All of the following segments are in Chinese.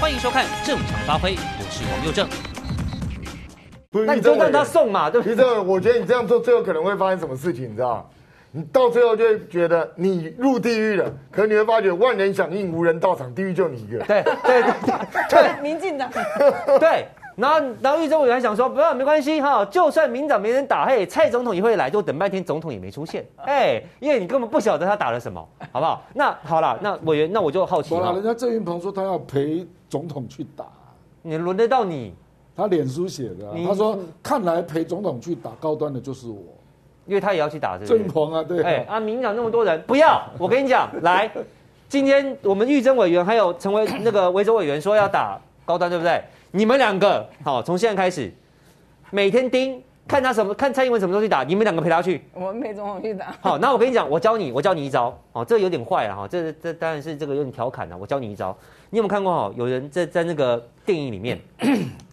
欢迎收看《正常发挥》，我是王佑正。那你就让他送嘛，对不对？其实我觉得你这样做，最后可能会发生什么事情，你知道吗？你到最后就会觉得你入地狱了，可你会发觉万人响应，无人到场，地狱就你一个。对对对对，民进党。对，然后然后玉珍委员想说，不要没关系哈，就算民党没人打，嘿，蔡总统也会来，就等半天总统也没出现，哎，因为你根本不晓得他打了什么，好不好？那好了，那委员，那我就好奇了。人家郑云鹏说他要陪总统去打，你轮得到你？他脸书写的、啊，他说：“看来陪总统去打高端的就是我，因为他也要去打这个。”郑鹏啊，对，哎啊，民进党那么多人，不要！我跟你讲，来，今天我们玉珍委员还有成为那个维州委员说要打高端，对不对？你们两个好，从现在开始，每天盯看他什么，看蔡英文什么时候去打，你们两个陪他去。我们陪总统去打。好，那我跟你讲，我教你，我教你一招。哦，这个有点坏了哈，这这当然是这个有点调侃了。我教你一招，你有没有看过哈？有人在在那个电影里面。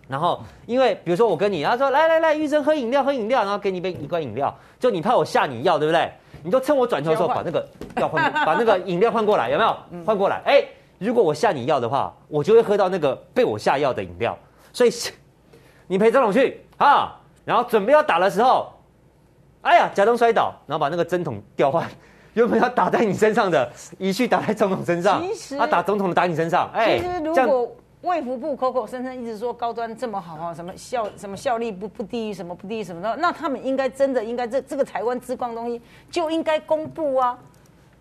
然后，因为比如说我跟你，他说来来来，玉珍喝饮料喝饮料，然后给你一杯一罐饮料，就你怕我吓你药，对不对？你就趁我转头的时候把那个药换，把那个饮料换过来，有没有？换过来。哎，如果我下你药的话，我就会喝到那个被我下药的饮料。所以 你陪张总去啊，然后准备要打的时候，哎呀，假装摔倒，然后把那个针筒调换，原本要打在你身上的，一去打在总统身上。他、啊、打总统的打你身上。哎，这样。卫福部口口声声一直说高端这么好啊，什么效什么效力不不低于什么不低于什么的，那他们应该真的应该这这个台湾之光东西就应该公布啊！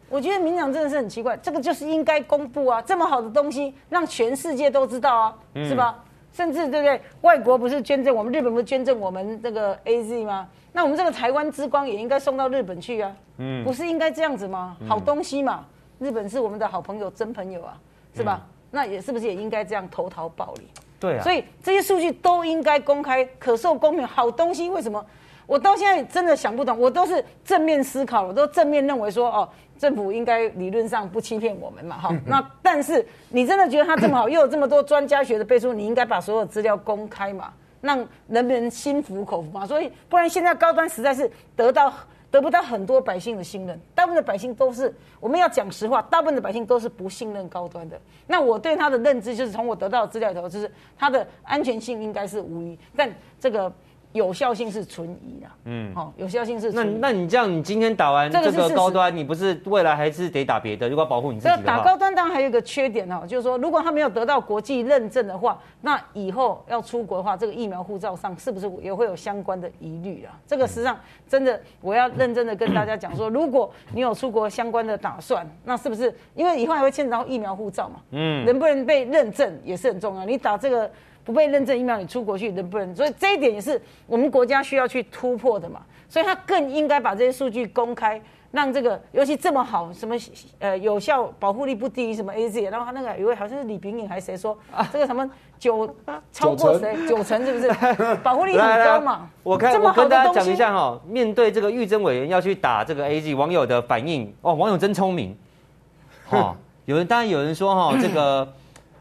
我觉得民进党真的是很奇怪，这个就是应该公布啊！这么好的东西让全世界都知道啊，是吧？甚至对不对？外国不是捐赠我们，日本不是捐赠我们这个 AZ 吗？那我们这个台湾之光也应该送到日本去啊！嗯，不是应该这样子吗？好东西嘛，日本是我们的好朋友、真朋友啊，是吧？那也是不是也应该这样投桃报李？对啊，所以这些数据都应该公开、可受公平。好东西为什么我到现在真的想不懂？我都是正面思考，我都正面认为说，哦，政府应该理论上不欺骗我们嘛，哈。那但是你真的觉得它这么好，又有这么多专家学的背书，你应该把所有资料公开嘛，让人们心服口服嘛。所以不然现在高端实在是得到。得不到很多百姓的信任，大部分的百姓都是我们要讲实话，大部分的百姓都是不信任高端的。那我对他的认知就是从我得到的资料里头，就是他的安全性应该是无疑，但这个。有效性是存疑的，嗯，好，有效性是存疑。那那你这样，你今天打完这个高端，你不是未来还是得打别的？如果保护你自己打高端当然还有一个缺点哦，就是说，如果他没有得到国际认证的话，那以后要出国的话，这个疫苗护照上是不是也会有相关的疑虑啊？这个实际上真的，我要认真的跟大家讲说，如果你有出国相关的打算，那是不是因为以后还会牵扯到疫苗护照嘛？嗯，能不能被认证也是很重要。你打这个。不被认证疫苗，你出国去能不能？所以这一点也是我们国家需要去突破的嘛。所以他更应该把这些数据公开，让这个尤其这么好，什么呃有效保护力不低于什么 AZ，然后他那个有位好像是李炳颖还是谁说啊，这个什么九 超过谁九成是不是？保护力很高嘛。我看我跟大家讲一下哈，面对这个玉珍委员要去打这个 AZ，网友的反应哦，网友真聪明。哦，有人当然有人说哈，这个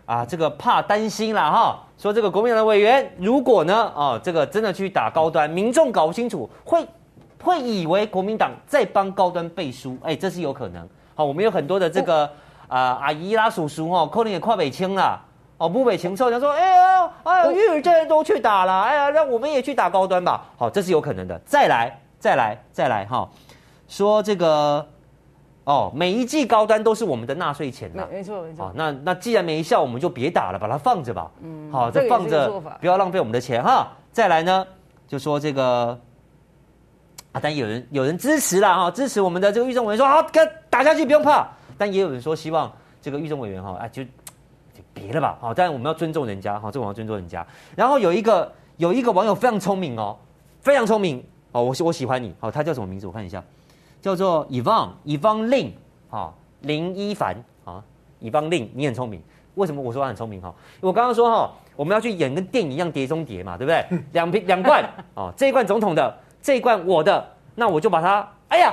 啊这个怕担心啦哈。说这个国民党的委员，如果呢，啊，这个真的去打高端，民众搞不清楚，会会以为国民党在帮高端背书，哎，这是有可能。好，我们有很多的这个啊、呃、阿姨啦、叔叔哦，可能也跨北青了，哦，不北青之后，他说，哎呀，哎呀，玉珍都去打了，哎呀，让我们也去打高端吧。好，这是有可能的。再来，再来，再来，哈，说这个。哦，每一季高端都是我们的纳税钱呐，没错没错。好，那那既然没效，我们就别打了，把它放着吧。嗯，好，这放着，不要浪费我们的钱哈。再来呢，就说这个啊，但有人有人支持啦哈，支持我们的这个预政委员说好，跟打下去不用怕。但也有人说希望这个预政委员哈，哎就就别了吧。好，但我们要尊重人家哈，这我们要尊重人家。然后有一个有一个网友非常聪明哦，非常聪明哦，我我喜欢你。好，他叫什么名字？我看一下。叫做 Yvonne Yvonne Lin 哈林一凡啊 Yvonne Lin 你很聪明，为什么我说他很聪明哈？我刚刚说哈，我们要去演跟电影一样碟中谍嘛，对不对？两瓶两罐啊，这一罐总统的，这一罐我的，那我就把它哎呀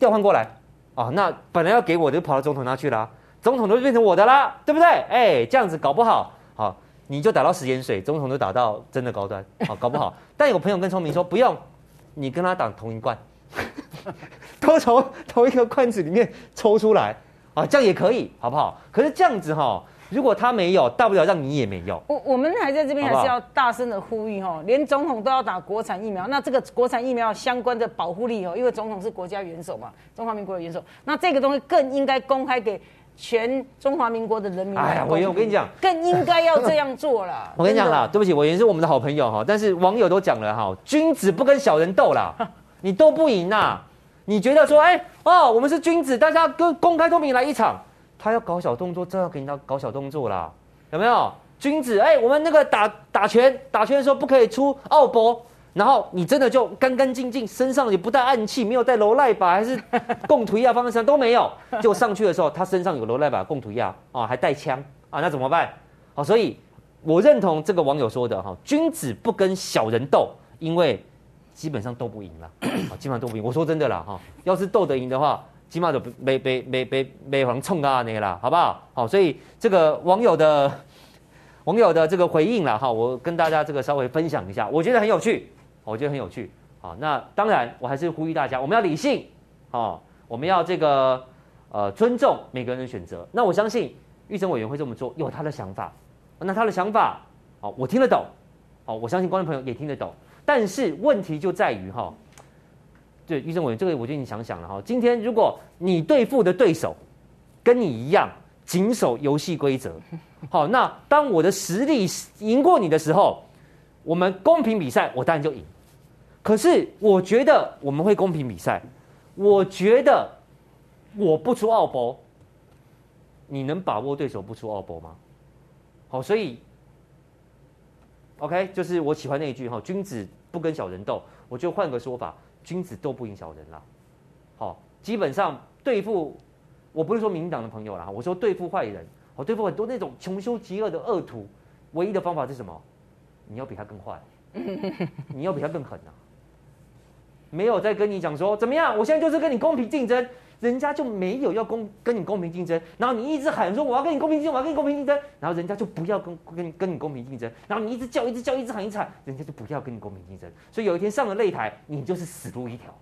调换过来啊，那本来要给我的就跑到总统那去了，总统都变成我的啦，对不对？哎，这样子搞不好好，你就打到时间水，总统都打到真的高端，好搞不好。但有朋友更聪明说不用，你跟他打同一罐。都从同一个罐子里面抽出来啊，这样也可以，好不好？可是这样子哈，如果他没有，大不了让你也没有。我我们还在这边还是要大声的呼吁哈，连总统都要打国产疫苗，那这个国产疫苗相关的保护力哦，因为总统是国家元首嘛，中华民国的元首，那这个东西更应该公开给全中华民国的人民。哎呀，我，我跟你讲，更应该要这样做啦。我跟你讲啦，对不起，我也是我们的好朋友哈，但是网友都讲了哈，君子不跟小人斗啦，你斗不赢呐。你觉得说，哎、哦，我们是君子，大家跟公开透明来一场。他要搞小动作，真要给你搞搞小动作啦，有没有？君子，哎、我们那个打打拳，打拳的时候不可以出奥博，然后你真的就干干净净，身上也不带暗器，没有带罗赖吧，还是共图亚方身上都没有。就上去的时候，他身上有罗赖吧，共图亚啊，还带枪啊，那怎么办？好，所以我认同这个网友说的哈，君子不跟小人斗，因为。基本上斗不赢了，啊，基本上斗不赢。我说真的啦，哈，要是斗得赢的话，起码就没没没没没往冲啊那个啦，好不好？好，所以这个网友的 网友的这个回应啦，哈，我跟大家这个稍微分享一下，我觉得很有趣，我觉得很有趣。好，那当然我还是呼吁大家，我们要理性，哦，我们要这个呃尊重每个人的选择。那我相信预审委员会这么做，有他的想法，那他的想法，哦，我听得懂，哦，我相信观众朋友也听得懂。但是问题就在于哈，对育生委这个，我觉得你想想了哈。今天如果你对付的对手跟你一样谨守游戏规则，好，那当我的实力赢过你的时候，我们公平比赛，我当然就赢。可是我觉得我们会公平比赛，我觉得我不出奥博，你能把握对手不出奥博吗？好，所以。OK，就是我喜欢那一句哈，君子不跟小人斗。我就换个说法，君子斗不赢小人啦。好，基本上对付，我不是说民进党的朋友啦，我说对付坏人，我对付很多那种穷凶极恶的恶徒，唯一的方法是什么？你要比他更坏，你要比他更狠啊！没有在跟你讲说怎么样，我现在就是跟你公平竞争。人家就没有要公跟你公平竞争，然后你一直喊说我要跟你公平竞争，我要跟你公平竞争，然后人家就不要跟跟你跟你公平竞争，然后你一直叫一直叫一直喊一直喊，人家就不要跟你公平竞争。所以有一天上了擂台，你就是死路一条，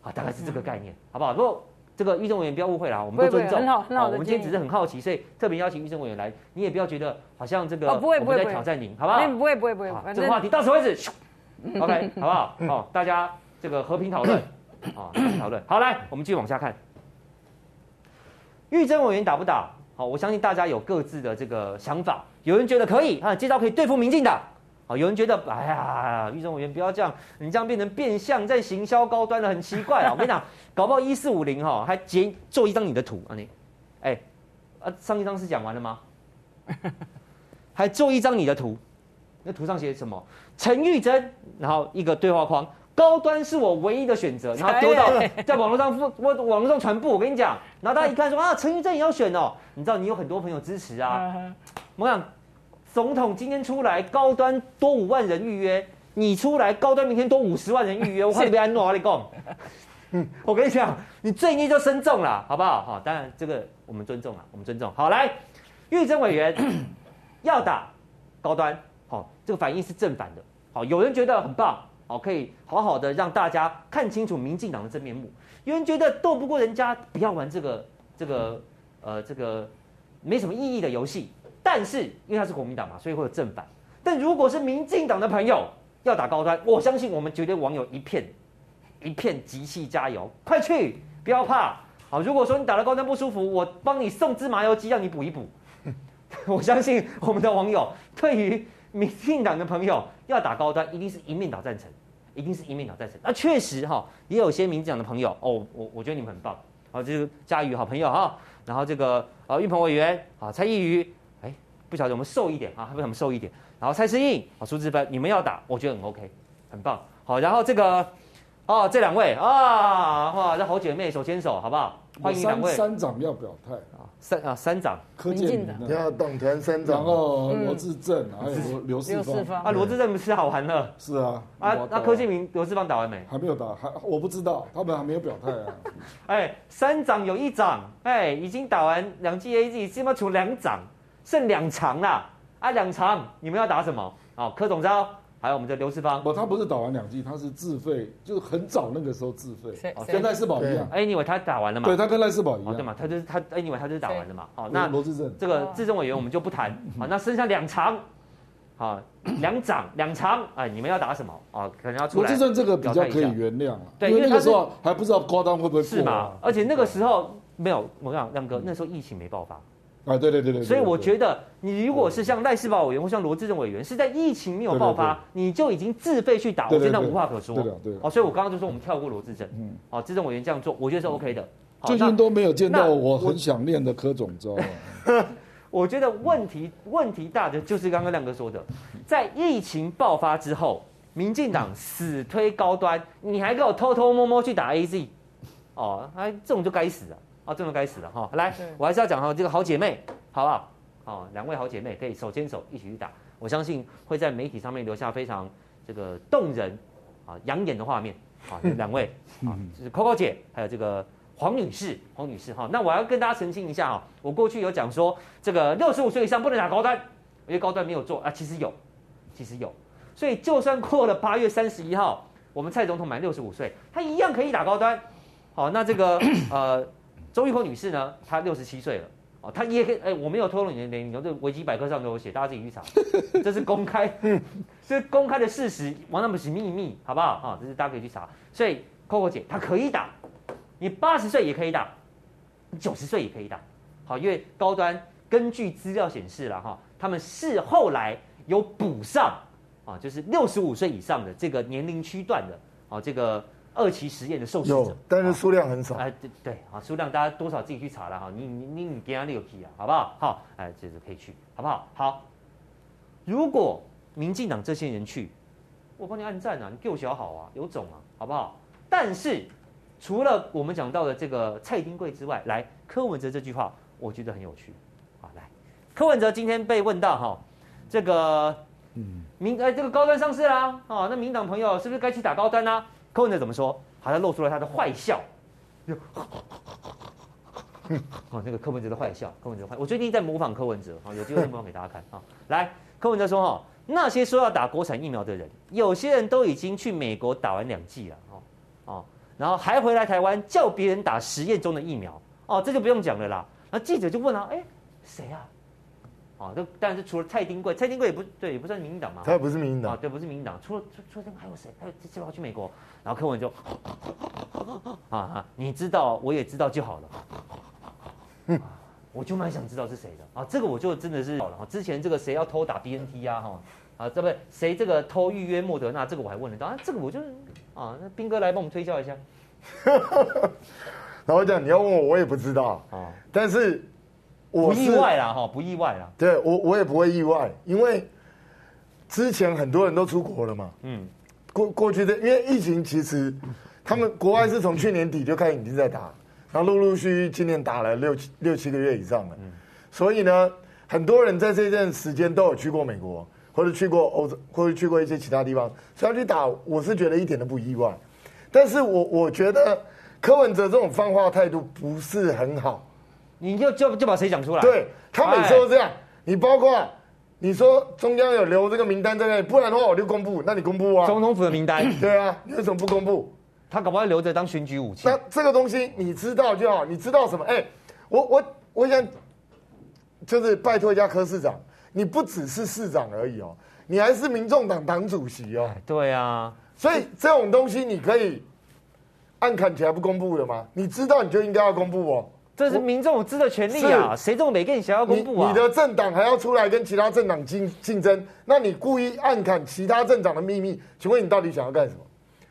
啊，大概是这个概念，好不好？如果这个育生委员不要误会啦，我们都尊重，好，我们今天只是很好奇，所以特别邀请育生委员来，你也不要觉得好像这个我们在挑战您，好不好？不会不会不会，这个话题到此为止，OK，好不好？好，大家这个和平讨论，啊，和平讨论，好，来，我们继续往下看。玉珍委员打不打？好，我相信大家有各自的这个想法。有人觉得可以啊，这招可以对付民进党。好，有人觉得，哎呀，玉珍委员不要这样，你这样变成变相在行销高端了，很奇怪啊！我跟你讲，搞不好一四五零哈还截做一张你的图啊你，哎，啊上一张是讲完了吗？还做一张你的图，那图上写什么？陈玉珍，然后一个对话框。高端是我唯一的选择，然后丢到 在网络上我网络上传播。我跟你讲，然后大家一看说 啊，陈玉珍也要选哦。你知道你有很多朋友支持啊。我想总统今天出来，高端多五万人预约，你出来高端明天多五十万人预约，我看你被安诺阿里贡。我跟你讲，你罪孽就深重了，好不好？好，当然这个我们尊重啊，我们尊重。好，来，玉珍委员 要打高端，好，这个反应是正反的。好，有人觉得很棒。好，可以好好的让大家看清楚民进党的真面目。有人觉得斗不过人家，不要玩这个这个呃这个没什么意义的游戏。但是因为他是国民党嘛，所以会有正反。但如果是民进党的朋友要打高端，我相信我们绝对网友一片一片集气加油，快去，不要怕。好，如果说你打了高端不舒服，我帮你送支麻油鸡让你补一补。我相信我们的网友对于民进党的朋友要打高端，一定是一面倒赞成。一定是一面倒赞成，那确实哈，也有些民进党的朋友哦，我我觉得你们很棒，好，这是嘉瑜好朋友哈，然后这个呃玉鹏委员啊，蔡依瑜，哎，不晓得我们瘦一点啊，不晓得我们瘦一点，然后蔡适应啊，苏志芬，你们要打，我觉得很 OK，很棒，好，然后这个哦，这两位啊，哇，这好姐妹手牵手，好不好？欢迎两位。三长要表态。啊，三啊三长，柯建铭的，要党团三长，然后罗志政，还有刘世芳。啊，罗志政不是好玩了，是啊，啊，那柯建明、刘世芳打完没？还没有打，还我不知道，他们还没有表态啊。哎，三长有一长，哎，已经打完两剂 AZ，起码除两长，剩两长啦，啊，两长你们要打什么？哦，柯总召、还有我们的刘世芳。不，他不是打完两剂，他是自费，就是很早那个时候自费，谁跟赖世宝一样。哎，你以为他打完了嘛？对，他跟赖世宝一样。对嘛？他就是他，哎，你以为他就是打完了嘛？好，那罗志正这个资深委员我们就不谈。好，那剩下两长，好，两长两长，哎，你们要打什么？啊，可能要出来。罗志正这个比较可以原谅啊，对，因为那个时候还不知道高端会不会是嘛？而且那个时候没有，我讲亮哥，那时候疫情没爆发。啊，对对对对，所以我觉得，你如果是像赖世宝委员或像罗志正委员，是在疫情没有爆发，你就已经自费去打，我真的无话可说。对对。哦，所以我刚刚就说我们跳过罗志正，嗯，哦，志正委员这样做，我觉得是 OK 的。最近都没有见到我很想念的柯总召。我觉得问题问题大的就是刚刚亮哥说的，在疫情爆发之后，民进党死推高端，你还给我偷偷摸摸去打 AZ，哦，哎，这种就该死了。啊，这么该死了哈！来，我还是要讲哈，这个好姐妹，好不好？哦，两位好姐妹可以手牵手一起去打，我相信会在媒体上面留下非常这个动人啊、养眼的画面。啊，两位 啊，就是 Coco 姐，还有这个黄女士，黄女士哈。那我要跟大家澄清一下啊，我过去有讲说，这个六十五岁以上不能打高端，因为高端没有做啊，其实有，其实有。所以就算过了八月三十一号，我们蔡总统满六十五岁，他一样可以打高端。好，那这个呃。周玉蔻女士呢？她六十七岁了，哦，她也可以，哎，我没有透露你的年龄，这维基百科上都有写，大家自己去查，这是公开，这是公开的事实，王那不是秘密，好不好？哈，这是大家可以去查。所以，Coco 姐她可以打，你八十岁也可以打，九十岁也可以打，好，因为高端根据资料显示了哈，他们是后来有补上啊，就是六十五岁以上的这个年龄区段的，啊，这个。二期实验的受试者，但是数量很少。哎，对对啊，数量大家多少自己去查了哈。你你你你给他六 P 啊，好不好？好，哎，这是可以去，好不好？好。如果民进党这些人去，我帮你按赞啊，你给我小好啊，有种啊，好不好？但是除了我们讲到的这个蔡丁贵之外，来柯文哲这句话，我觉得很有趣。好，来，柯文哲今天被问到哈，这个嗯，民哎这个高端上市啦，哦，那民党朋友是不是该去打高端呢？柯文哲怎么说？好像露出了他的坏笑，哦，那个柯文哲的坏笑，柯文哲坏。我最近在模仿柯文哲，好，有机会模仿给大家看啊。来，柯文哲说哈，那些说要打国产疫苗的人，有些人都已经去美国打完两剂了，哦哦，然后还回来台湾叫别人打实验中的疫苗，哦，这就不用讲了啦。那记者就问啊，哎，谁啊？啊，这但是除了蔡丁贵，蔡丁贵也不对，也不算民进党嘛。他也不是民进党。啊，对，不是民进党。除了除了这个还有谁？还有这要去美国，然后柯文就啊啊，你知道，我也知道就好了。我就蛮想知道是谁的啊，这个我就真的是好了。之前这个谁要偷打 BNT 啊？哈啊，这不谁这个偷预约莫德纳？这个我还问得到啊，这个我就啊，那斌哥来帮我们推销一下。然后讲你要问我，我也不知道啊，但是。我不意外啦，哈，不意外啦。对我，我也不会意外，因为之前很多人都出国了嘛。嗯，过过去的，因为疫情，其实他们国外是从去年底就开始已经在打，然后陆陆续续今年打了六七六七个月以上了。嗯，所以呢，很多人在这段时间都有去过美国，或者去过欧洲，或者去过一些其他地方，所以要去打，我是觉得一点都不意外。但是我我觉得柯文哲这种放话态度不是很好。你就就就把谁讲出来？对，他每次都这样。你包括你说中央有留这个名单在那里，不然的话我就公布。那你公布啊？总统府的名单。对啊，你为什么不公布？他搞不好留着当选举武器。那这个东西你知道就好。你知道什么？哎，我我我想就是拜托一下柯市长，你不只是市长而已哦，你还是民众党党主席哦。对啊，所以这种东西你可以按砍起来不公布的吗？你知道你就应该要公布哦。这是民众有知的权利啊！谁这么没跟你想要公布啊？你的政党还要出来跟其他政党竞竞争，那你故意暗砍其他政党的秘密，请问你到底想要干什么？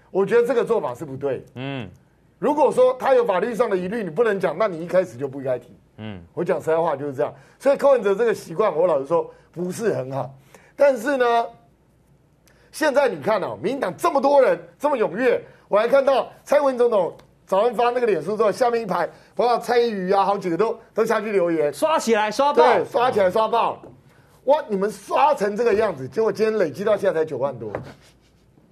我觉得这个做法是不对。嗯，如果说他有法律上的疑虑，你不能讲，那你一开始就不应该提。嗯，我讲实在话就是这样。所以柯文哲这个习惯，我老实说不是很好。但是呢，现在你看哦，民进党这么多人这么踊跃，我还看到蔡文总统。早上发那个脸书之后，下面一排，包括蔡依瑜啊，好几个都都下去留言，刷起来刷爆，对，刷起来刷爆，哇！你们刷成这个样子，结果今天累积到现在才九万多，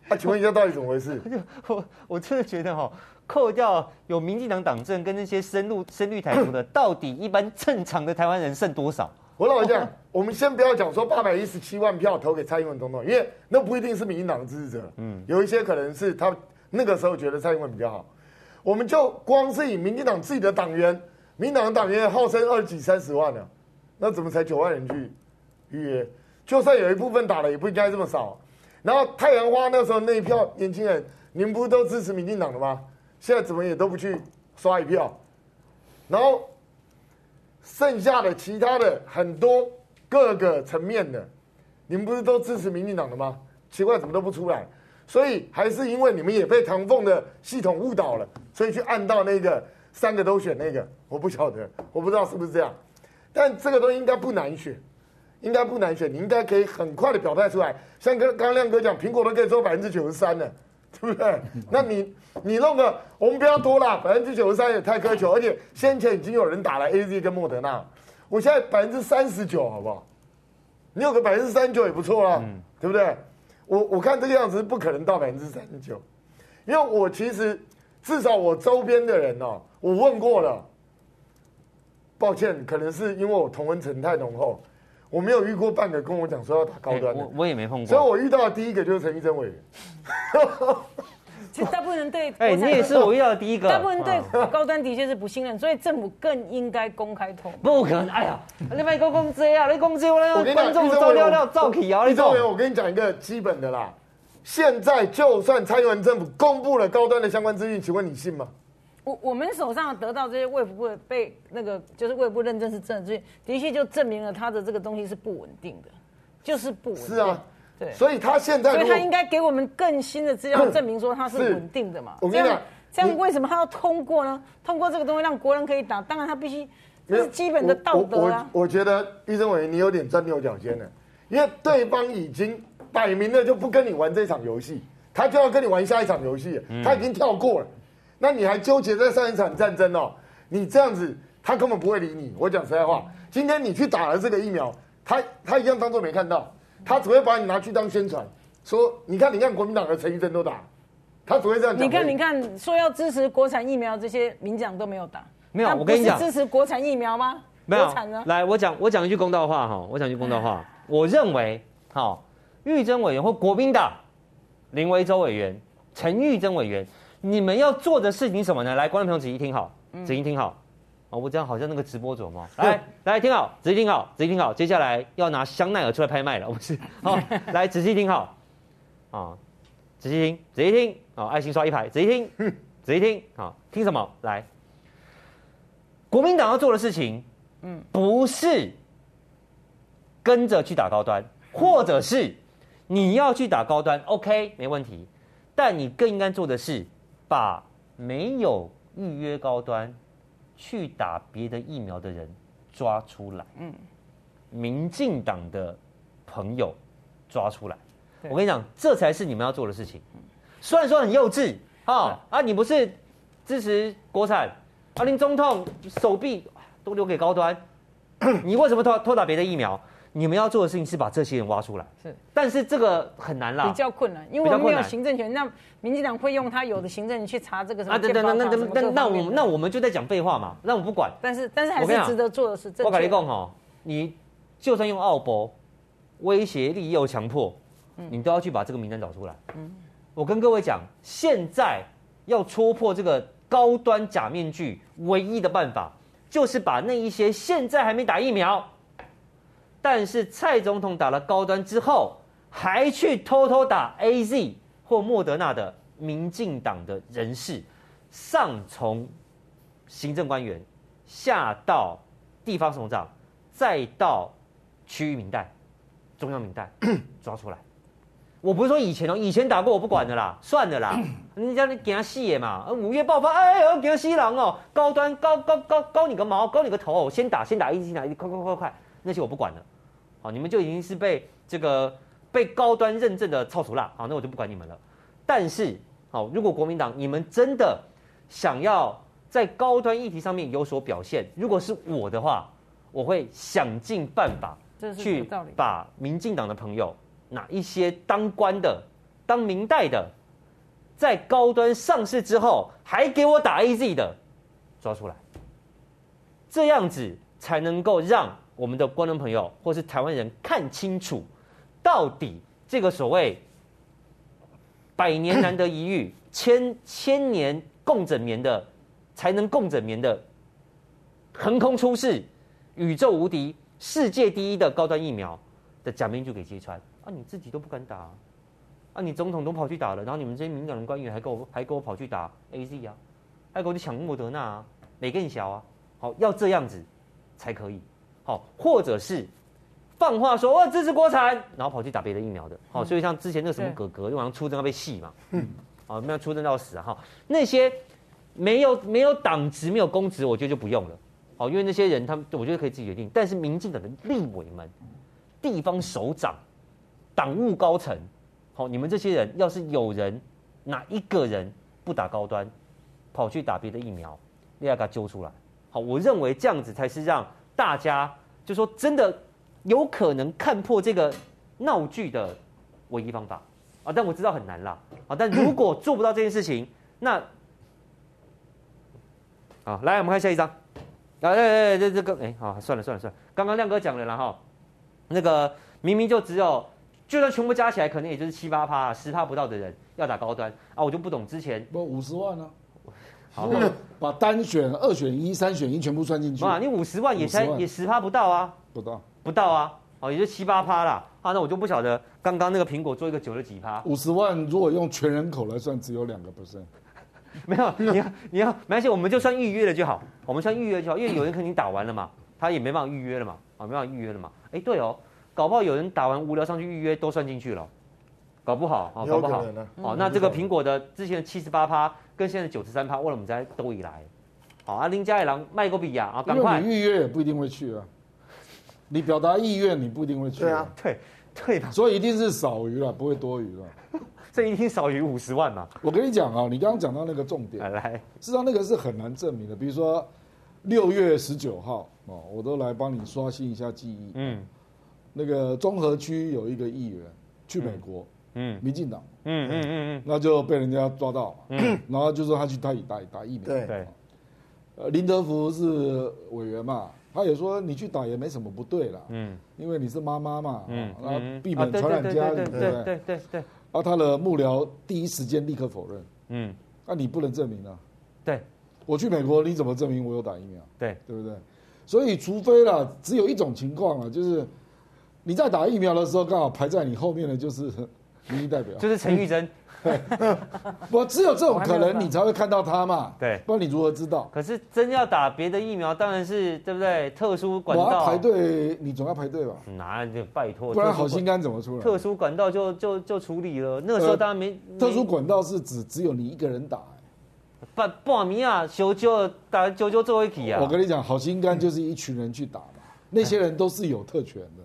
啊，请问一下到底怎么回事？我我真的觉得哈，扣掉有民进党党政跟那些深入深绿台独的，到底一般正常的台湾人剩多少？我老实讲，我们先不要讲说八百一十七万票投给蔡英文总统，因为那不一定是民进党的支持者，嗯，有一些可能是他那个时候觉得蔡英文比较好。我们就光是以民进党自己的党员，民党的党员号称二几三十万呢，那怎么才九万人去预约？就算有一部分打了，也不应该这么少。然后太阳花那时候那一票年轻人，你们不是都支持民进党的吗？现在怎么也都不去刷一票？然后剩下的其他的很多各个层面的，你们不是都支持民进党的吗？奇怪，怎么都不出来？所以还是因为你们也被唐凤的系统误导了，所以去按到那个三个都选那个，我不晓得，我不知道是不是这样。但这个东西应该不难选，应该不难选，你应该可以很快的表态出来。像刚刚亮哥讲，苹果都可以做百分之九十三了。对不对？那你你弄个，我们不要多了，百分之九十三也太苛求，而且先前已经有人打了 AZ 跟莫德纳，我现在百分之三十九，好不好？你有个百分之三十九也不错啊，嗯、对不对？我我看这个样子是不可能到百分之三十九，因为我其实至少我周边的人哦，我问过了，抱歉，可能是因为我同温层太浓厚。我没有遇过半个跟我讲说要打高端的，我我也没碰过，所以我遇到的第一个就是陈玉珍委员。其实大部分人对，哎，你也是我遇到的第一个。大部分人对高端的确是不信任，所以政府更应该公开透。不可能，哎呀，你卖个公资啊，你公资我来让观众照料料照起啊，你委员，我跟你讲一个基本的啦，现在就算蔡英文政府公布了高端的相关资讯，请问你信吗？我我们手上得到这些卫福部被那个就是卫福部认证是正确，的确就证明了他的这个东西是不稳定的，就是不稳定。是啊，对，所以他现在，所以他应该给我们更新的资料，证明说他是稳定的嘛。我跟你讲，这样为什么他要通过呢？通过这个东西让国人可以打，当然他必须这是基本的道德啊。我我，我觉得医生委员你有点钻牛角尖了，因为对方已经摆明了就不跟你玩这场游戏，他就要跟你玩下一场游戏，他已经跳过了。那你还纠结在上一场战争哦？你这样子，他根本不会理你。我讲实在话，今天你去打了这个疫苗，他他一样当做没看到，他只会把你拿去当宣传，说你看你看国民党和陈玉珍都打，他只会这样讲。你看你看，说要支持国产疫苗，这些民进党都没有打。没有，我跟你讲，支持国产疫苗吗？没有。来，我讲我讲一句公道话哈，我讲一句公道话，我认为，好，玉珍委员或国民党林维洲委员、陈玉珍委员。你们要做的事情什么呢？来，观众朋友仔细听好，仔细听好。哦，我这样好像那个直播主嘛？来，来听好，仔细听好，仔细听好。接下来要拿香奈儿出来拍卖了，不是？好，来仔细听好，啊，仔细听，仔细听，好，爱心刷一排，仔细听，仔细听，好，听什么？来，国民党要做的事情，嗯，不是跟着去打高端，或者是你要去打高端，OK，没问题，但你更应该做的是。把没有预约高端去打别的疫苗的人抓出来，嗯，民进党的朋友抓出来，我跟你讲，这才是你们要做的事情。虽然说很幼稚，啊啊，你不是支持国产，啊，林总统手臂都留给高端，你为什么偷偷打别的疫苗？你们要做的事情是把这些人挖出来，是，但是这个很难啦，比较困难，因为我们没有行政权。那民进党会用他有的行政权去查这个什么？啊，等等，那那那那那我们那我们就在讲废话嘛，那我不管。但是但是还是值得做的是，我跟你讲哈，你就算用奥博威胁、利诱、强迫，你都要去把这个名单找出来。嗯，我跟各位讲，现在要戳破这个高端假面具，唯一的办法就是把那一些现在还没打疫苗。但是蔡总统打了高端之后，还去偷偷打 AZ 或莫德纳的民进党的人士，上从行政官员，下到地方首长，再到区域民代、中央民代 抓出来。我不是说以前哦，以前打过我不管的啦，算了啦，人家你给他戏嘛，五月爆发，哎呦，给他西狼哦，高端高高高高你个毛，高你个头，先打先打 AZ，先打快快快快。那些我不管了，好，你们就已经是被这个被高端认证的臭俗辣，好，那我就不管你们了。但是，好，如果国民党你们真的想要在高端议题上面有所表现，如果是我的话，我会想尽办法去把民进党的朋友，哪一些当官的、当明代的，在高端上市之后还给我打 AZ 的抓出来，这样子才能够让。我们的观众朋友或是台湾人看清楚，到底这个所谓百年难得一遇、千千年共枕眠的才能共枕眠的横空出世、宇宙无敌、世界第一的高端疫苗的假面具给揭穿啊！你自己都不敢打啊，你总统都跑去打了，然后你们这些敏感的官员还给我还给我跑去打 AZ 啊，还给我去抢莫德纳啊，哪更小啊？好，要这样子才可以。好，或者是放话说我支持国产，然后跑去打别的疫苗的。好，所以像之前那个什么哥哥，又好像出征要被戏嘛。嗯。啊，没有出征到死啊！哈，那些没有没有党职、没有公职，我觉得就不用了。好，因为那些人他们，我觉得可以自己决定。但是民进党的立委们、地方首长、党务高层，好，你们这些人要是有人哪一个人不打高端，跑去打别的疫苗，你要给他揪出来。好，我认为这样子才是让大家就说真的有可能看破这个闹剧的唯一方法啊！但我知道很难啦啊！但如果做不到这件事情，那好，来我们看下一张。哎哎哎，这这个哎，好，算了算了算了，刚刚亮哥讲了啦哈，那个明明就只有，就算全部加起来，可能也就是七八趴、十趴不到的人要打高端啊！我就不懂之前不五十万呢。好，把单选、二选一、三选一全部算进去。啊，你五十万也才也十趴不到啊，不到，不到啊，哦，也就七八趴啦。啊，那我就不晓得刚刚那个苹果做一个九十几趴。五十万如果用全人口来算，只有两个 percent。没有，你要你要没关系，我们就算预约了就好，我们算预约就好，因为有人肯定打完了嘛，他也没办法预约了嘛，啊，没办法预约了嘛。哎，对哦，搞不好有人打完无聊上去预约都算进去了。搞不好啊，搞不好哦。那这个苹果的之前的七十八趴，跟现在九十三趴，为了我们在都以来，好啊，林家野狼卖个比呀啊，赶快。你预约也不一定会去啊，你表达意愿，你不一定会去。对啊，对对的。所以一定是少于了，不会多余了。这一定少于五十万嘛？我跟你讲啊，你刚刚讲到那个重点，来，事实上那个是很难证明的。比如说六月十九号哦，我都来帮你刷新一下记忆。嗯，那个中和区有一个议员去美国。嗯，民进党，嗯嗯嗯嗯，那就被人家抓到，嗯，然后就说他去打打打疫苗，对。对，呃，林德福是委员嘛，他也说你去打也没什么不对啦，嗯，因为你是妈妈嘛，嗯，然后避免传染家人，对对？对对对对，啊，他的幕僚第一时间立刻否认，嗯，那你不能证明啊，对，我去美国你怎么证明我有打疫苗？对，对不对？所以除非啦，只有一种情况啊，就是你在打疫苗的时候，刚好排在你后面的就是。民意代表就是陈玉珍，我只有这种可能，你才会看到他嘛。对，不然你如何知道？可是真要打别的疫苗，当然是对不对？特殊管道，我要排队，你总要排队吧？哪就拜托，不然好心肝怎么出来？特殊管道就就就处理了。那个时候当然没。特殊管道是指只有你一个人打，半半米啊，九九打九九做一起啊。我跟你讲，好心肝就是一群人去打嘛，那些人都是有特权的。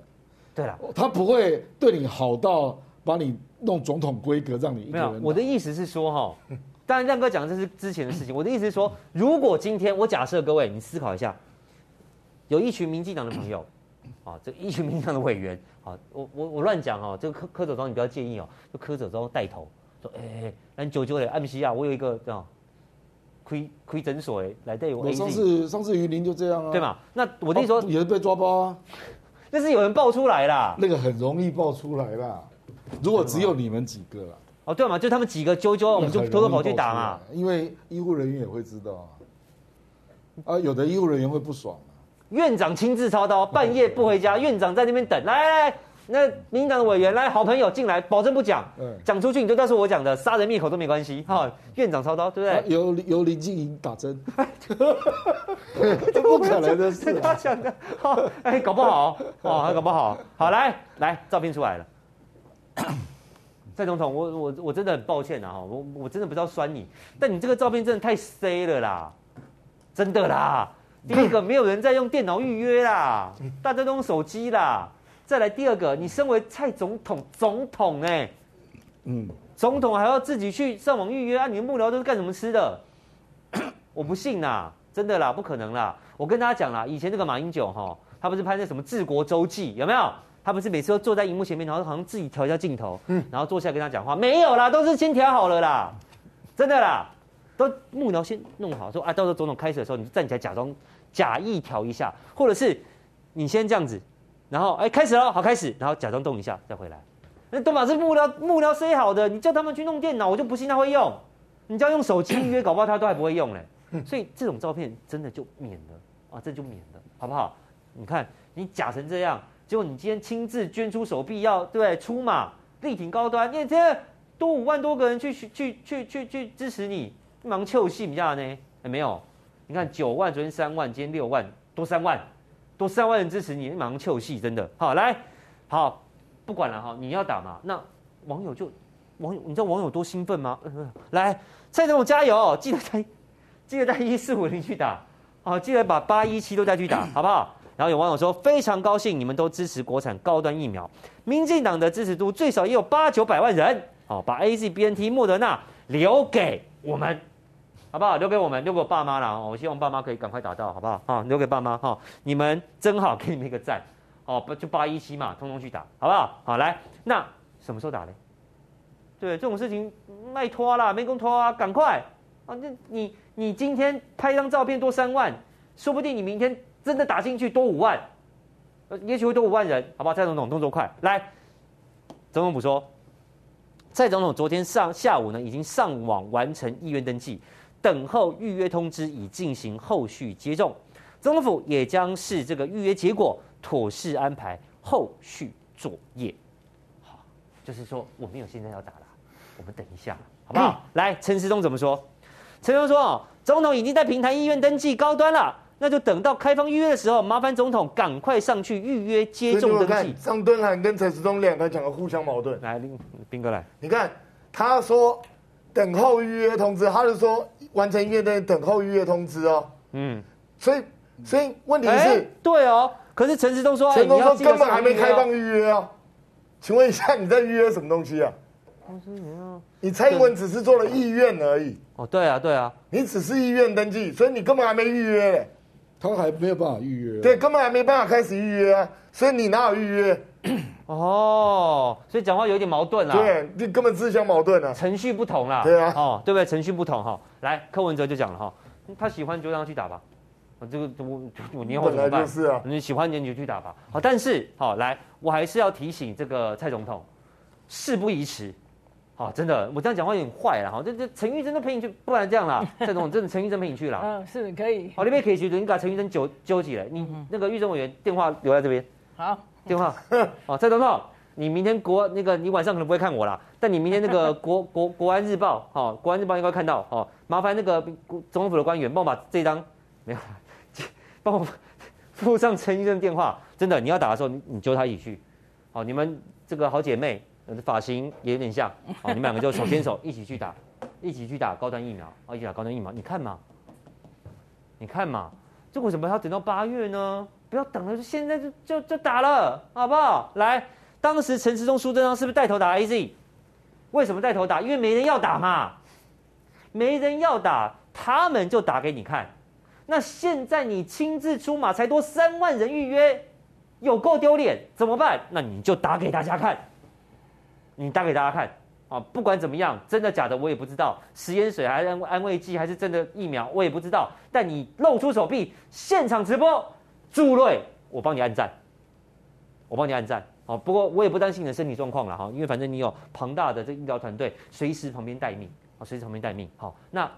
对了，他不会对你好到把你。弄总统规格让你一个人。没有，我的意思是说哈，当然亮哥讲的这是之前的事情。我的意思是说，如果今天我假设各位，你思考一下，有一群民进党的朋友，啊，这一群民进党的委员，啊，我我我乱讲哈，这个柯柯哲昭你不要介意哦，就柯哲昭带头说，哎哎，咱九九的安西亚，我有一个这样亏亏诊所哎，来带我。上次上次云林就这样啊，对嘛？那我的意思说也是被抓包啊，那是有人爆出来啦，那个很容易爆出来啦。如果只有你们几个了，哦，对嘛，就他们几个揪揪，我们就偷偷跑去打嘛。因为医护人员也会知道啊，啊，有的医护人员会不爽啊。院长亲自操刀，半夜不回家，院长在那边等。来来来，那民进党的委员来，好朋友进来，保证不讲，讲出去你就当是我讲的，杀人灭口都没关系。哈，院长操刀，对不对？由由林静莹打针，这不可能的事。他讲的，好，哎，搞不好，哦，还搞不好。好，来来，照片出来了。蔡总统，我我我真的很抱歉呐哈，我我真的不知道酸你，但你这个照片真的太 C 了啦，真的啦。第一个，没有人在用电脑预约啦，大家都用手机啦。再来第二个，你身为蔡总统，总统哎、欸，嗯，总统还要自己去上网预约啊？你的幕僚都是干什么吃的？我不信呐，真的啦，不可能啦。我跟大家讲啦，以前那个马英九哈，他不是拍那什么治国周记，有没有？他不是每次都坐在荧幕前面，然后好像自己调一下镜头，嗯，然后坐下来跟他讲话，没有啦，都是先调好了啦，真的啦，都幕僚先弄好，说啊，到时候总统开始的时候，你就站起来假装假意调一下，或者是你先这样子，然后哎开始了，好开始，然后假装动一下再回来。那都把这幕僚幕僚塞好的，你叫他们去弄电脑，我就不信他会用。你叫用手机预约，搞不好他都还不会用嘞。所以这种照片真的就免了啊，这就免了，好不好？你看你假成这样，结果你今天亲自捐出手臂要对？出马力挺高端，你这多五万多个人去去去去去支持你，忙臭戏一下呢？哎，没有，你看九万，昨天三万，今天六万，多三万，多三万人支持你，你忙臭戏，真的好来好。不管了哈，你要打嘛？那网友就网友，你知道网友多兴奋吗？来，蔡总加油，记得带记得带一四五零去打，好，记得把八一七都带去打，好不好？然后有网友说非常高兴，你们都支持国产高端疫苗，民进党的支持度最少也有八九百万人，好，把 AZ、BNT、莫德纳留给我们，好不好？留给我们，留给我爸妈了，我希望爸妈可以赶快打到，好不好？啊，留给爸妈哈，你们真好，给你们一个赞。哦，不就八一七嘛，通通去打，好不好？好，来，那什么时候打嘞？对，这种事情卖拖啦，没工拖啊，赶快啊！那你你今天拍张照片多三万，说不定你明天真的打进去多五万，呃，也许会多五万人，好不好？蔡总统动作快，来，总统府说，蔡总统昨天上下午呢，已经上网完成意愿登记，等候预约通知，以进行后续接种。总统府也将视这个预约结果。妥适安排后续作业，好，就是说我没有现在要打了，我们等一下，好不好？嗯、来，陈时中怎么说？陈时中说：“哦，总统已经在平台医院登记高端了，那就等到开放预约的时候，麻烦总统赶快上去预约接种登记。”张敦涵跟陈时中两个讲的互相矛盾。来，彬哥来，你看他说等候预约通知，他是说完成预约的等候预约通知哦。嗯，所以所以问题是，欸、对哦。可是陈时中说，陈时中说根本还没开放预约啊，请问一下你在预约什么东西啊？你蔡英文只是做了意愿而已。哦，对啊，对啊，你只是意愿登记，所以你根本还没预约嘞。他还没有办法预约。对，根本还没办法开始预约啊，所以你哪有预约？哦，所以讲话有点矛盾啊。对，你根本自相矛盾啊。程序不同啦。对啊。哦，对不对？程序不同哈。来，柯文哲就讲了哈，他喜欢就让他去打吧。这个我我年后怎么办？是啊，你喜欢你就去打吧。好，但是好来，我还是要提醒这个蔡总统，事不宜迟。好，真的，我这样讲话有点坏了哈。这这陈玉珍都陪你去，不然这样啦，蔡总统真的陈玉珍陪你去了。嗯，是可以。好，那边可以去，你把陈玉珍揪揪起来。你那个玉珍委员电话留在这边。好，电话。好，蔡总统，你明天国那个你晚上可能不会看我啦，但你明天那个 国国国安日报，好，国安日报应该看到。好，麻烦那个总统府的官员帮我把这张没有。帮我附上陈医生电话，真的，你要打的时候，你你揪他一起去，好，你们这个好姐妹，发型也有点像，好，你们两个就手牵手一起去打，一起去打高端疫苗啊，一起打高端疫苗，你看嘛，你看嘛，这为什么要等到八月呢？不要等了，现在就就就打了，好不好？来，当时陈时中、苏贞昌是不是带头打 AZ？为什么带头打？因为没人要打嘛，没人要打，他们就打给你看。那现在你亲自出马，才多三万人预约，有够丢脸，怎么办？那你就打给大家看，你打给大家看啊！不管怎么样，真的假的我也不知道，食盐水还是安安慰剂还是真的疫苗我也不知道。但你露出手臂，现场直播，助瑞，我帮你按赞，我帮你按赞。好，不过我也不担心你的身体状况了哈，因为反正你有庞大的这医疗团队，随时旁边待命啊，随时旁边待命。好，那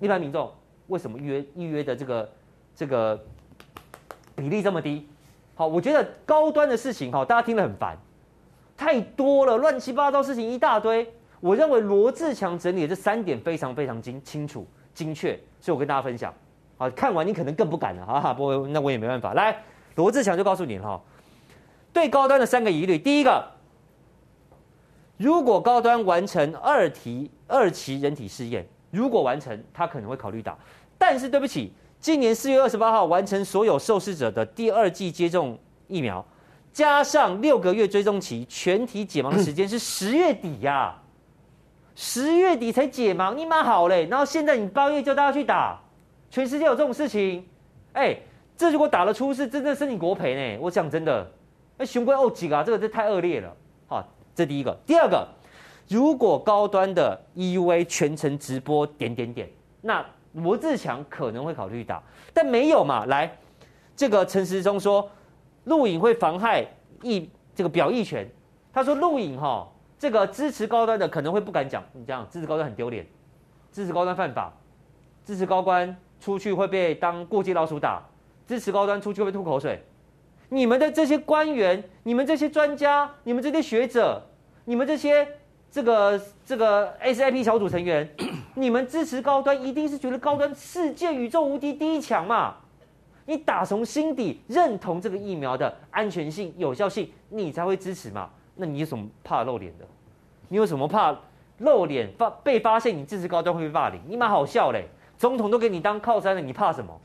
一般民众。为什么预约预约的这个这个比例这么低？好，我觉得高端的事情哈，大家听了很烦，太多了，乱七八糟事情一大堆。我认为罗志强整理的这三点非常非常精清楚精确，所以我跟大家分享。好，看完你可能更不敢了，哈哈，不过那我也没办法。来，罗志强就告诉你哈，对高端的三个疑虑，第一个，如果高端完成二期二期人体试验。如果完成，他可能会考虑打，但是对不起，今年四月二十八号完成所有受试者的第二剂接种疫苗，加上六个月追踪期，全体解盲的时间是十月底呀、十月底才解盲，你妈好嘞！然后现在你八月叫大家去打，全世界有这种事情，哎，这如果打了出事，真的是你国赔呢。我讲真的，那雄龟哦几个啊，这个这太恶劣了。好，这第一个，第二个。如果高端的 EUA 全程直播点点点，那罗志强可能会考虑打，但没有嘛？来，这个陈时中说，录影会妨害意这个表意权。他说录影哈，这个支持高端的可能会不敢讲，你这样支持高端很丢脸，支持高端犯法，支持高端出去会被当过街老鼠打，支持高端出去会吐口水。你们的这些官员，你们这些专家，你们这些学者，你们这些这个这个 SIP 小组成员，你们支持高端，一定是觉得高端世界宇宙无敌第一强嘛？你打从心底认同这个疫苗的安全性、有效性，你才会支持嘛？那你有什么怕露脸的？你有什么怕露脸发被发现？你支持高端会被霸凌？你蛮好笑嘞！总统都给你当靠山了，你怕什么？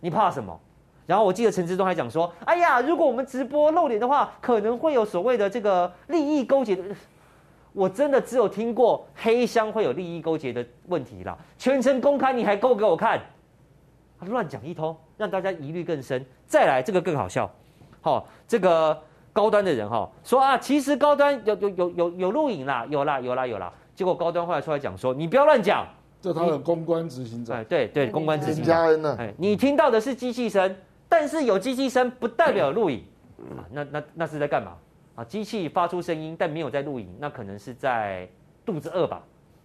你怕什么？然后我记得陈时中还讲说：“哎呀，如果我们直播露脸的话，可能会有所谓的这个利益勾结的。”我真的只有听过黑箱会有利益勾结的问题啦，全程公开你还勾给我看？他乱讲一通，让大家疑虑更深。再来这个更好笑，好，这个。高端的人哈说啊，其实高端有有有有有录影啦，有啦有啦有啦。结果高端后来出来讲说，你不要乱讲，这他的公关执行长。哎，对对，公关执行长。加恩呢？哎，你听到的是机器声，但是有机器声不代表有录影。啊，那那那是在干嘛？啊，机器发出声音，但没有在录影，那可能是在肚子饿吧？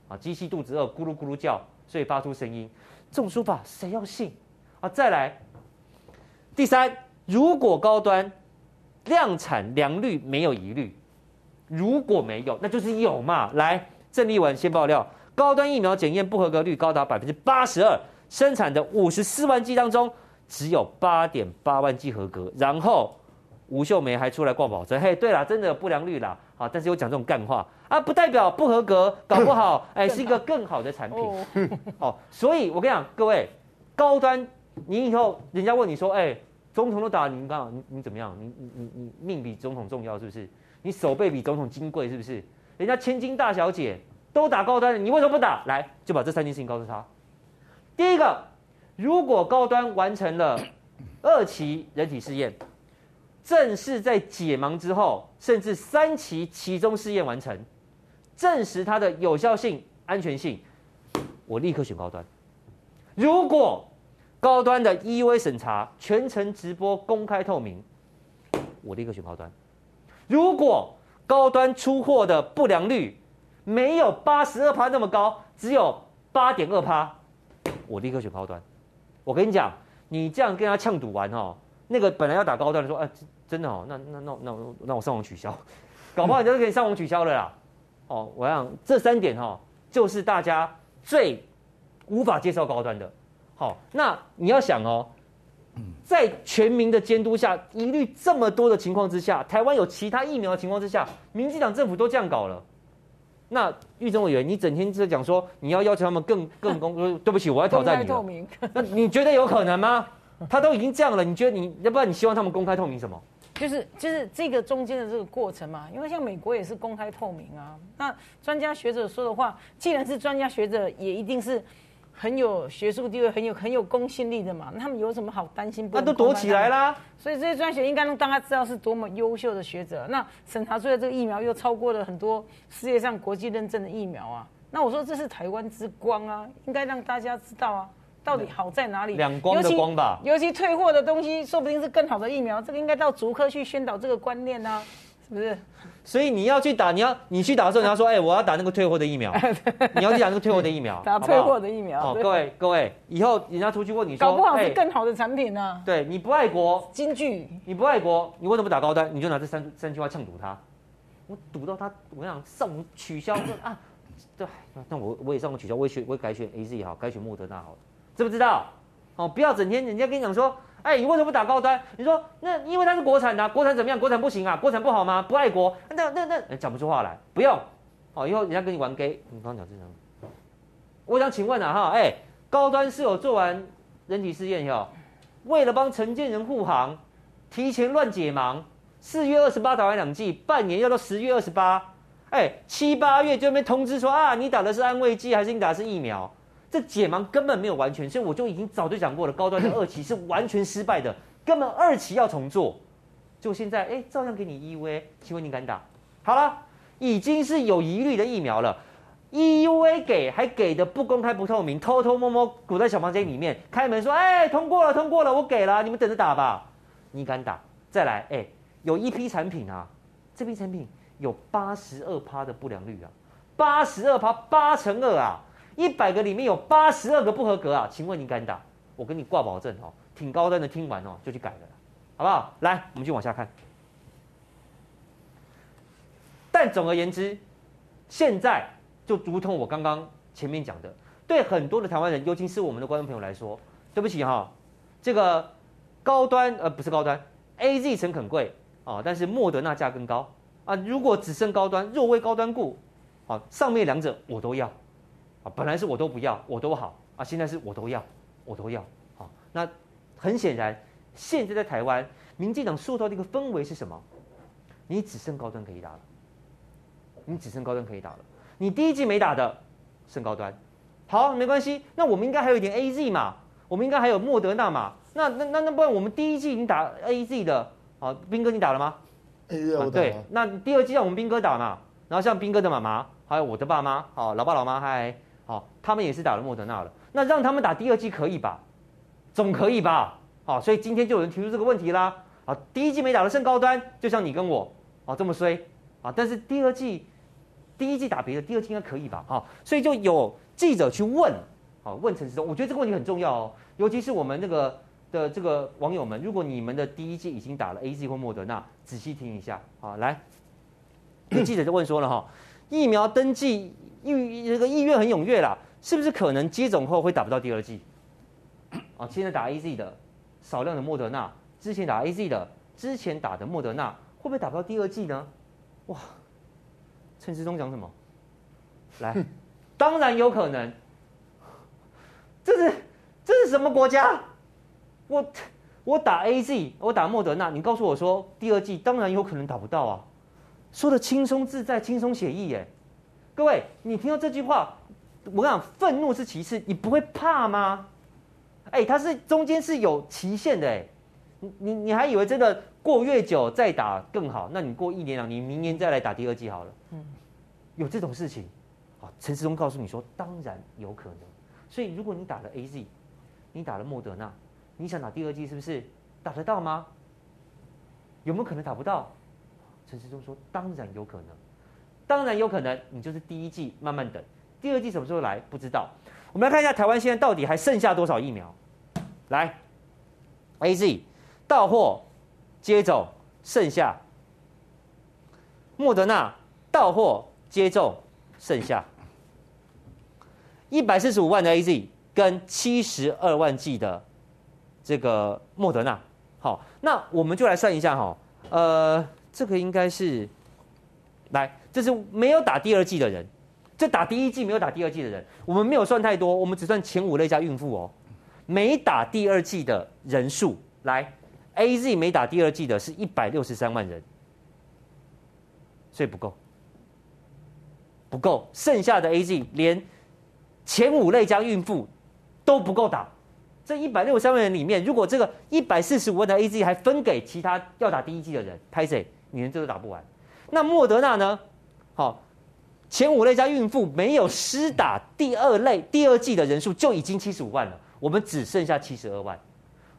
啊，机器肚子饿，咕噜咕噜叫，所以发出声音。这种说法谁要信？啊，再来，第三，如果高端。量产良率没有疑虑，如果没有，那就是有嘛。来，郑丽文先爆料，高端疫苗检验不合格率高达百分之八十二，生产的五十四万剂当中，只有八点八万剂合格。然后吴秀梅还出来挂保证，嘿，对了，真的有不良率啦。好，但是又讲这种干话啊，不代表不合格，搞不好哎是一个更好的产品。哦，所以我跟你讲，各位高端，你以后人家问你说，哎。总统都打你，刚好你你怎么样？你你你你命比总统重要是不是？你手背比总统金贵是不是？人家千金大小姐都打高端了，你为什么不打？来，就把这三件事情告诉他。第一个，如果高端完成了 二期人体试验，正式在解盲之后，甚至三期期中试验完成，证实它的有效性、安全性，我立刻选高端。如果高端的 EUA 审查全程直播公开透明，我立刻选高端。如果高端出货的不良率没有八十二趴那么高，只有八点二趴，我立刻选高端。我跟你讲，你这样跟他呛赌完哦，那个本来要打高端的说，哎，真的哦，那那那那那我上网取消，搞不好你就可以上网取消了啦。哦，我想这三点哦，就是大家最无法接受高端的。好，那你要想哦，在全民的监督下，疑虑这么多的情况之下，台湾有其他疫苗的情况之下，民进党政府都这样搞了，那育忠委员，你整天在讲说你要要求他们更更公，对不起，我要挑战你了。透明，那你觉得有可能吗？他都已经这样了，你觉得你要不然你希望他们公开透明什么？就是就是这个中间的这个过程嘛，因为像美国也是公开透明啊。那专家学者说的话，既然是专家学者，也一定是。很有学术地位，很有很有公信力的嘛，那他们有什么好担心？那都躲起来啦。所以这些专学应该让大家知道是多么优秀的学者。那审查出来这个疫苗又超过了很多世界上国际认证的疫苗啊。那我说这是台湾之光啊，应该让大家知道啊，到底好在哪里？两光的光吧。尤其退货的东西，说不定是更好的疫苗。这个应该到足科去宣导这个观念啊，是不是？所以你要去打，你要你去打的时候，你要说，哎、欸，我要打那个退货的疫苗。你要去打那个退货的疫苗，打退货的疫苗。好，各位各位，以后人家出去问你说，搞不好是更好的产品呢、啊欸。对，你不爱国，金句，你不爱国，你为什么不打高端？你就拿这三三句话呛堵他。我堵到他，我想上午取消啊，对，那我我也上网取消，我也选，我也改选 AZ 也好，改选莫德纳好了，知不知道？哦，不要整天人家跟你讲说。哎，你为什么不打高端？你说那因为它是国产的、啊，国产怎么样？国产不行啊，国产不好吗？不爱国？那那那讲不出话来，不用。哦，以后人家跟你玩 gay，你刚讲这样。我想请问啊，哈，哎，高端是有做完人体试验哟，为了帮承建人护航，提前乱解盲，四月二十八打完两剂，半年要到十月二十八，哎，七八月就没通知说啊，你打的是安慰剂还是你打的是疫苗？这解盲根本没有完全，所以我就已经早就讲过了，高端的二期是完全失败的，根本二期要重做。就现在，哎，照样给你 EUA，请问你敢打？好了，已经是有疑虑的疫苗了，EUA 给还给的不公开不透明，偷偷摸摸躲在小房间里面，开门说，哎，通过了，通过了，我给了，你们等着打吧。你敢打？再来，哎，有一批产品啊，这批产品有八十二趴的不良率啊，八十二趴，八乘二啊，一百个里面有八十二个不合格啊，请问你敢打？我跟你挂保证哦，挺高端的，听完哦就去改了，好不好？来，我们继续往下看。但总而言之，现在就如同我刚刚前面讲的，对很多的台湾人，尤其是我们的观众朋友来说，对不起哈，这个高端呃不是高端，A Z 诚肯贵啊，但是莫德纳价更高啊。如果只剩高端，若为高端故，啊，上面两者我都要啊，本来是我都不要，我都好啊，现在是我都要，我都要啊。那很显然，现在在台湾，民进党塑造的一个氛围是什么？你只剩高端可以打了。你只剩高端可以打了，你第一季没打的剩高端，好，没关系，那我们应该还有一点 A Z 嘛，我们应该还有莫德纳嘛，那那那那不然我们第一剂已经打 A Z 的，好，斌哥你打了吗了。对，那第二季让我们斌哥打嘛，然后像斌哥的妈妈，还有我的爸妈，好，老爸老妈嗨，好，他们也是打了莫德纳了，那让他们打第二剂可以吧？总可以吧？好，所以今天就有人提出这个问题啦，啊，第一剂没打的剩高端，就像你跟我，啊，这么衰，啊，但是第二剂。第一季打别的，第二季应该可以吧？哈，所以就有记者去问，啊，问陈时中，我觉得这个问题很重要哦，尤其是我们那个的这个网友们，如果你们的第一季已经打了 AZ 或莫德纳，仔细听一下，啊，来，记者就问说了哈，疫苗登记意这个意愿很踊跃啦，是不是可能接种后会打不到第二剂？啊，现在打 AZ 的少量的莫德纳，之前打 AZ 的之前打的莫德纳，会不会打不到第二剂呢？哇！陈时中讲什么？来，当然有可能。这是这是什么国家？我我打 AZ，我打莫德纳，你告诉我说第二剂当然有可能打不到啊，说的轻松自在、轻松写意耶。各位，你听到这句话，我跟你讲，愤怒是其次，你不会怕吗？哎，它是中间是有期限的哎，你你你还以为真的？过越久再打更好，那你过一年两年，你明年再来打第二季好了。嗯，有这种事情，好，陈世忠告诉你说，当然有可能。所以如果你打了 AZ，你打了莫德纳，你想打第二季是不是打得到吗？有没有可能打不到？陈世忠说，当然有可能，当然有可能。你就是第一季慢慢等，第二季什么时候来不知道。我们来看一下台湾现在到底还剩下多少疫苗？来，AZ 到货。接种剩下，莫德纳到货接种剩下一百四十五万的 AZ 跟七十二万剂的这个莫德纳，好，那我们就来算一下哈，呃，这个应该是，来，这是没有打第二剂的人，这打第一剂没有打第二剂的人，我们没有算太多，我们只算前五类加孕妇哦，没打第二剂的人数来。A Z 没打第二剂的是一百六十三万人，所以不够，不够。剩下的 A Z 连前五类加孕妇都不够打。这一百六十三万人里面，如果这个一百四十五万的 A Z 还分给其他要打第一剂的人，拍谁？你连这都打不完。那莫德纳呢？好，前五类加孕妇没有施打第二类第二季的人数就已经七十五万了，我们只剩下七十二万。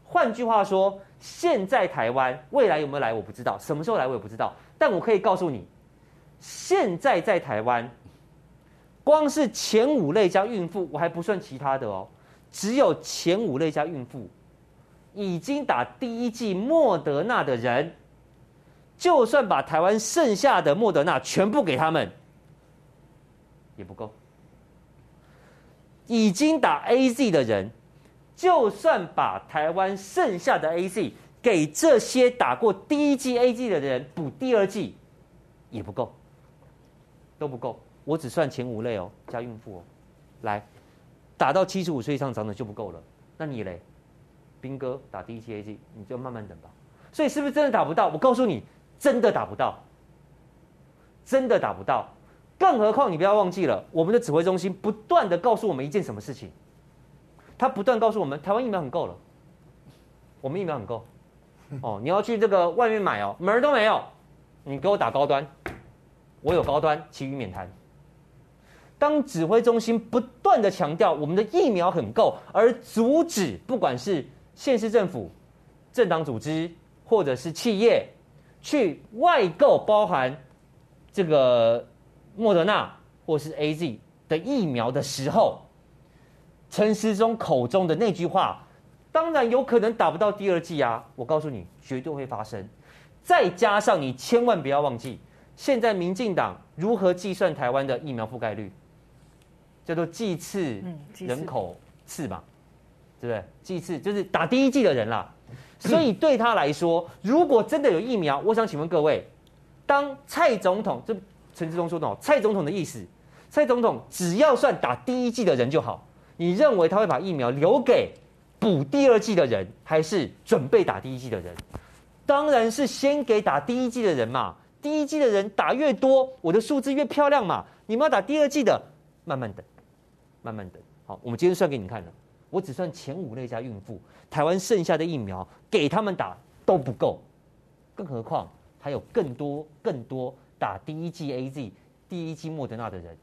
换句话说，现在台湾未来有没有来我不知道，什么时候来我也不知道。但我可以告诉你，现在在台湾，光是前五类加孕妇，我还不算其他的哦，只有前五类加孕妇已经打第一剂莫德纳的人，就算把台湾剩下的莫德纳全部给他们，也不够。已经打 AZ 的人。就算把台湾剩下的 AZ 给这些打过第一剂 AZ 的人补第二剂，也不够，都不够。我只算前五类哦，加孕妇哦，来打到七十五岁以上长者就不够了。那你嘞，兵哥打第一剂 AZ，你就慢慢等吧。所以是不是真的打不到？我告诉你，真的打不到，真的打不到。更何况你不要忘记了，我们的指挥中心不断的告诉我们一件什么事情。他不断告诉我们，台湾疫苗很够了，我们疫苗很够，哦，你要去这个外面买哦，门都没有，你给我打高端，我有高端，其余免谈。当指挥中心不断的强调我们的疫苗很够，而阻止不管是县市政府、政党组织、或者是企业去外购包含这个莫德纳或是 AZ 的疫苗的时候，陈时中口中的那句话，当然有可能打不到第二剂啊！我告诉你，绝对会发生。再加上你千万不要忘记，现在民进党如何计算台湾的疫苗覆盖率？叫做剂次人口次嘛，对不对？剂次就是打第一剂的人啦。所以对他来说，如果真的有疫苗，我想请问各位，当蔡总统，这陈志忠说的哦，蔡总统的意思，蔡总统只要算打第一剂的人就好，你认为他会把疫苗留给补第二剂的人，还是准备打第一剂的人？当然是先给打第一剂的人嘛，第一剂的人打越多，我的数字越漂亮嘛。你们要打第二剂的，慢慢等，慢慢等。好，我们今天算给你看了，我只算前五类加孕妇，台湾剩下的疫苗给他们打都不够，更何况还有更多更多打第一剂 AZ、第一剂莫德纳的人，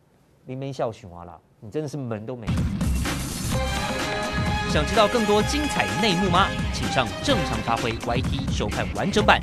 你没笑熊啊啦，你真的是门都没。想知道更多精彩内幕吗？请上正常发挥 YT 收看完整版。